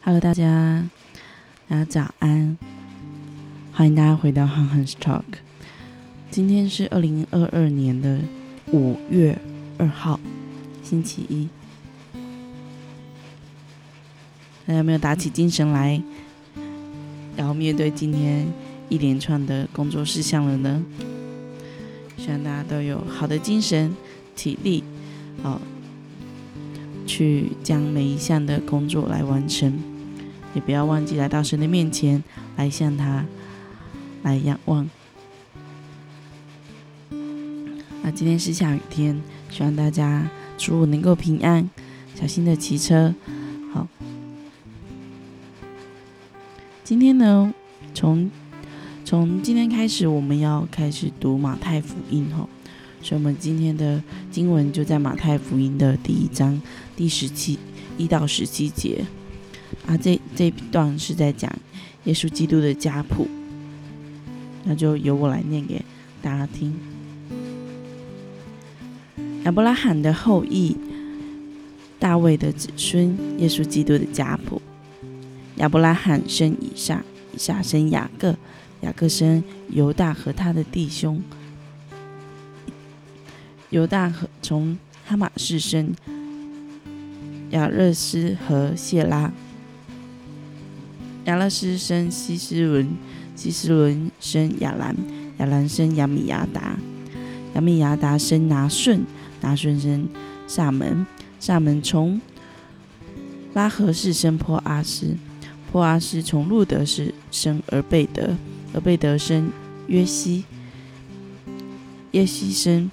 Hello，大家，大家早安！欢迎大家回到 Han Han Talk。今天是二零二二年的五月二号，星期一。大家有没有打起精神来，然后面对今天一连串的工作事项了呢？希望大家都有好的精神、体力，哦，去将每一项的工作来完成。也不要忘记来到神的面前，来向他来仰望。那今天是下雨天，希望大家出入能够平安，小心的骑车。好，今天呢，从从今天开始，我们要开始读马太福音哈，所以我们今天的经文就在马太福音的第一章第十七一到十七节。啊，这这一段是在讲耶稣基督的家谱，那就由我来念给大家听。亚伯拉罕的后裔，大卫的子孙，耶稣基督的家谱。亚伯拉罕生以撒，以撒生雅各，雅各生犹大和他的弟兄。犹大和从哈马士生亚热斯和谢拉。亚拉斯生西斯伦，西斯伦生亚兰，亚兰生亚米亚达，亚米亚达生拿顺，拿顺生萨门，萨门从拉合士生坡阿斯，坡阿斯从路德士生而贝德，而贝德生约西，约西生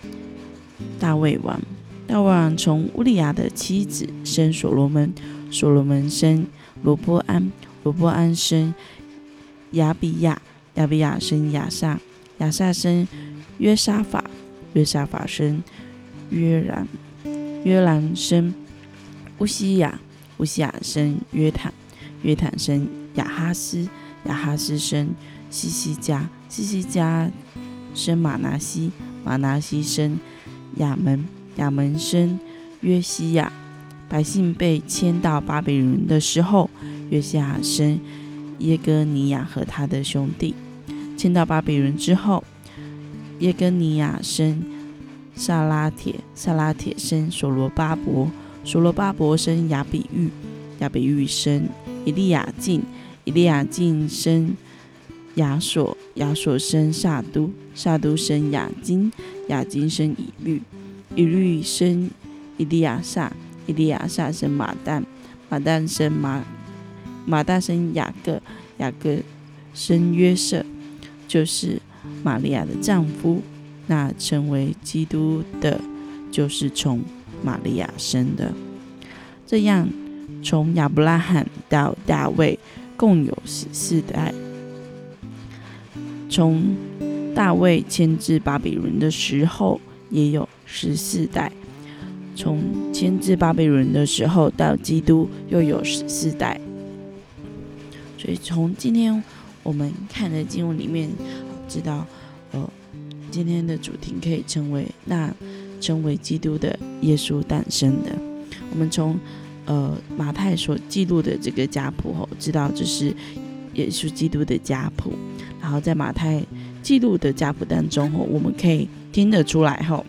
大卫王，大卫王从乌利亚的妻子生所罗门，所罗门生罗波安。罗波安生亚比亚，亚比亚生亚萨，亚萨生约沙法，约沙法生约兰，约兰生乌西亚，乌西亚生约坦，约坦生亚哈斯，亚哈斯生西西加，西西加生马拿西，马拿西生亚门，亚门生约西亚。百姓被迁到巴比伦的时候。约西亚生耶哥尼亚和他的兄弟，迁到巴比伦之后，耶哥尼亚生萨拉铁，萨拉铁生所罗巴伯，所罗巴伯生亚比玉，亚比玉生以利亚敬，以利亚敬生亚索，亚索生萨都，萨都生亚金，亚金生以律，以律生伊利亚撒，伊利亚撒生马旦，马旦生马。马大生雅各，雅各生约瑟，就是玛利亚的丈夫。那成为基督的，就是从玛利亚生的。这样，从亚伯拉罕到大卫，共有十四代。从大卫迁至巴比伦的时候，也有十四代。从迁至巴比伦的时候到基督，又有十四代。所以从今天我们看的经文里面，知道，呃，今天的主题可以称为那称为基督的耶稣诞生的。我们从呃马太所记录的这个家谱后，知道这是耶稣基督的家谱。然后在马太记录的家谱当中吼，我们可以听得出来吼，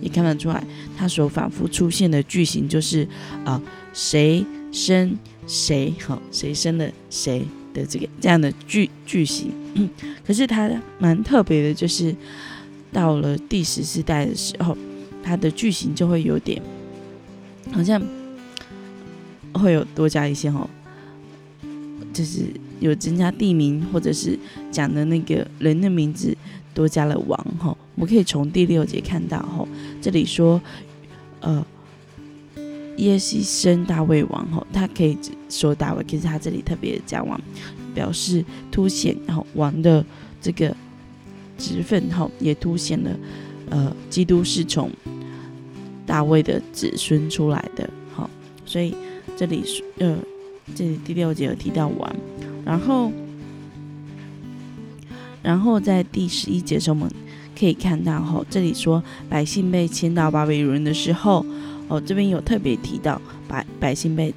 也看得出来，他所反复出现的句型就是啊谁生谁，吼谁生了谁。的这个这样的句句型，可是他蛮特别的，就是到了第十四代的时候，他的句型就会有点好像会有多加一些吼，就是有增加地名或者是讲的那个人的名字多加了王哈。我们可以从第六节看到哈，这里说呃耶西生大卫王哈，他可以说大卫，可是他这里特别加王。表示凸显，然后王的这个职分，哈，也凸显了，呃，基督是从大卫的子孙出来的，哈，所以这里是，呃，这里第六节有提到完，然后，然后在第十一节的时候，我们可以看到，哈，这里说百姓被迁到巴比伦的时候，哦，这边有特别提到百百姓被。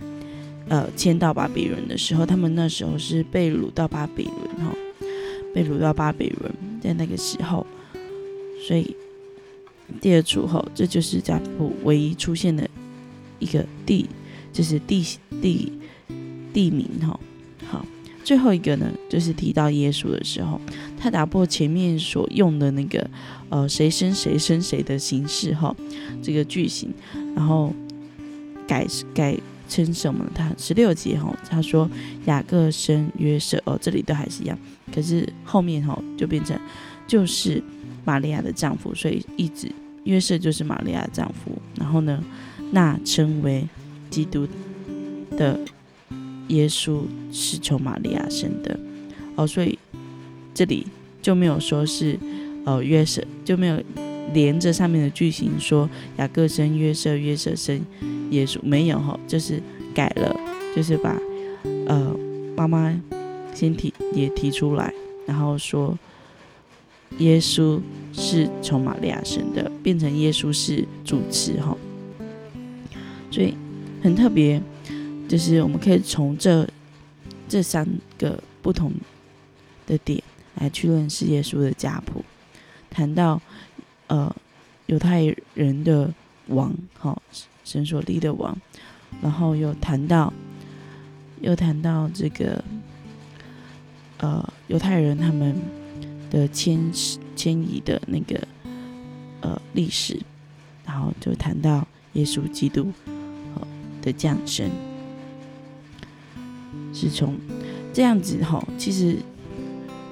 呃迁到巴比伦的时候，他们那时候是被掳到巴比伦哈，被掳到巴比伦，在那个时候，所以第二处后，这就是家谱唯一出现的一个地，就是地地地名哈。好，最后一个呢，就是提到耶稣的时候，他打破前面所用的那个呃谁生谁生谁的形式哈，这个句型，然后改改成什么？他十六节哈，他说雅各生约瑟哦，这里都还是一样，可是后面哈就变成就是玛利亚的丈夫，所以一直约瑟就是玛利亚的丈夫，然后呢，那称为基督的。耶稣是从玛利亚生的哦，所以这里就没有说是呃约瑟，就没有连着上面的句型说雅各生约瑟，约瑟生耶稣，没有哈，就是改了，就是把呃妈妈先提也提出来，然后说耶稣是从玛利亚生的，变成耶稣是主持哈，所以很特别。就是我们可以从这这三个不同的点来去认识耶稣的家谱，谈到呃犹太人的王，好神所立的王，然后又谈到又谈到这个呃犹太人他们的迁迁移的那个呃历史，然后就谈到耶稣基督的降生。是从这样子哈，其实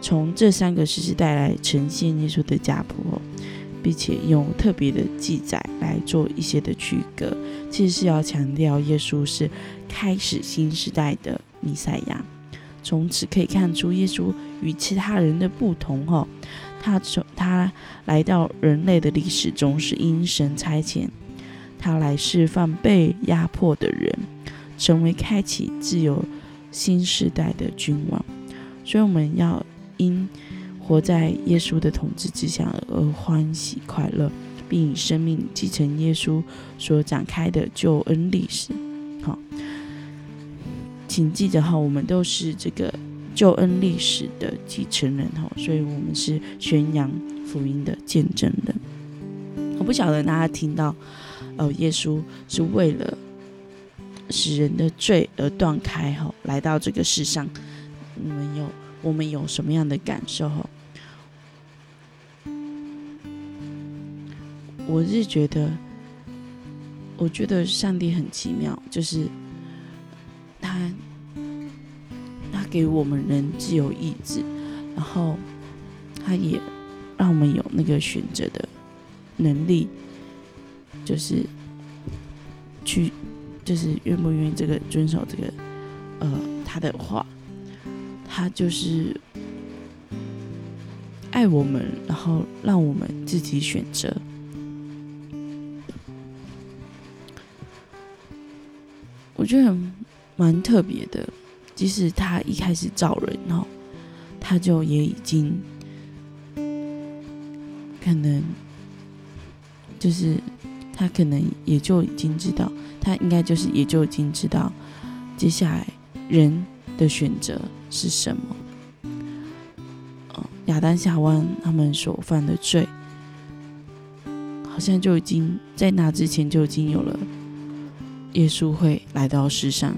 从这三个时代来呈现耶稣的家谱哦，并且用特别的记载来做一些的区隔，其实是要强调耶稣是开始新时代的弥赛亚。从此可以看出耶稣与其他人的不同哈，他从他来到人类的历史中是因神差遣，他来释放被压迫的人，成为开启自由。新时代的君王，所以我们要因活在耶稣的统治之下而欢喜快乐，并以生命继承耶稣所展开的救恩历史。好，请记着哈，我们都是这个救恩历史的继承人哈，所以我们是宣扬福音的见证人。我不晓得大家听到，呃，耶稣是为了。使人的罪而断开吼，来到这个世上，你们有我们有什么样的感受哈？我是觉得，我觉得上帝很奇妙，就是他他给我们人自由意志，然后他也让我们有那个选择的能力，就是去。就是愿不愿意这个遵守这个，呃，他的话，他就是爱我们，然后让我们自己选择。我觉得蛮特别的，即使他一开始造人，哦他就也已经可能就是他可能也就已经知道。他应该就是也就已经知道，接下来人的选择是什么。亚当夏娃他们所犯的罪，好像就已经在那之前就已经有了耶稣会来到世上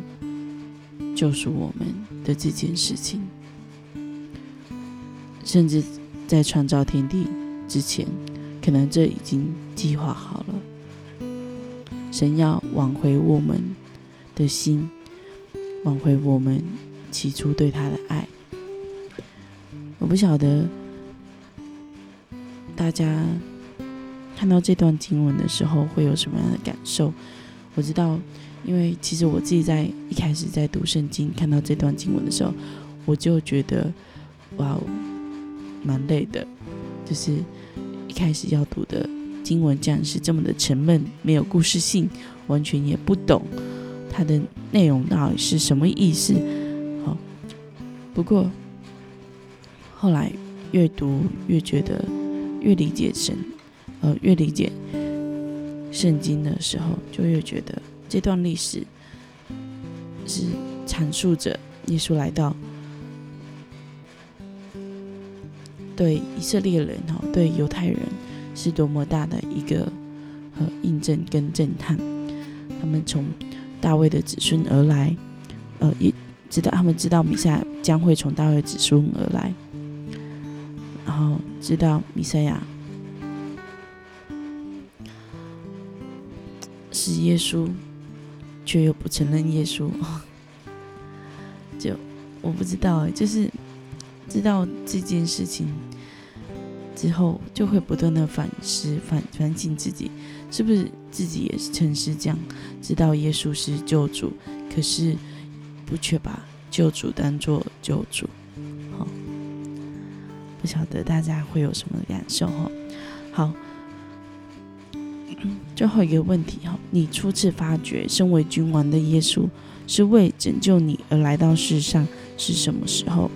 救赎我们的这件事情，甚至在创造天地之前，可能这已经计划好了。神要挽回我们的心，挽回我们起初对他的爱。我不晓得大家看到这段经文的时候会有什么样的感受。我知道，因为其实我自己在一开始在读圣经，看到这段经文的时候，我就觉得哇，蛮累的，就是一开始要读的。经文这样是这么的沉闷，没有故事性，完全也不懂它的内容到底是什么意思。好，不过后来越读越觉得越理解神，呃，越理解圣经的时候，就越觉得这段历史是阐述着耶稣来到，对以色列人哈，对犹太人是多么大的一个呃印证跟震撼。他们从大卫的子孙而来，呃，也知道他们知道弥赛亚将会从大卫子孙而来，然后知道弥赛亚是耶稣，却又不承认耶稣，就我不知道，就是知道这件事情之后，就会不断的反思、反反省自己，是不是自己也是曾是这样，知道耶稣是救主，可是不却把救主当做救主，好，不晓得大家会有什么感受哈？好。最后一个问题哈，你初次发觉身为君王的耶稣是为拯救你而来到世上是什么时候？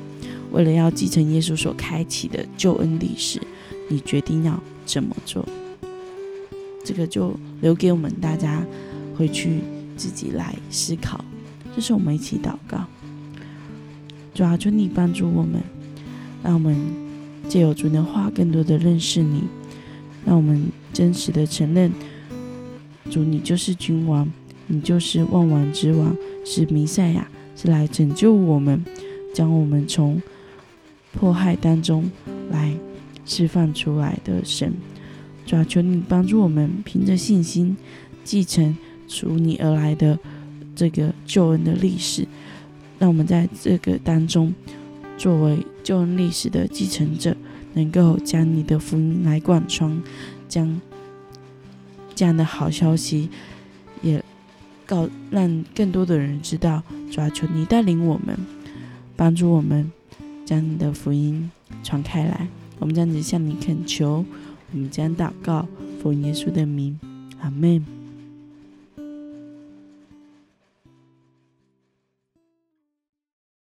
为了要继承耶稣所开启的救恩历史，你决定要怎么做？这个就留给我们大家回去自己来思考。这是我们一起祷告，主啊，求你帮助我们，让我们借由主的话更多的认识你，让我们真实的承认。主，你就是君王，你就是万王之王，是弥赛亚，是来拯救我们，将我们从迫害当中来释放出来的神。主啊，求你帮助我们，凭着信心继承属你而来的这个救恩的历史，让我们在这个当中作为救恩历史的继承者，能够将你的福音来贯穿，将。这样的好消息，也告让更多的人知道。主要求你带领我们，帮助我们将你的福音传开来。我们这样子向你恳求，我们将祷告奉耶稣的名，阿门。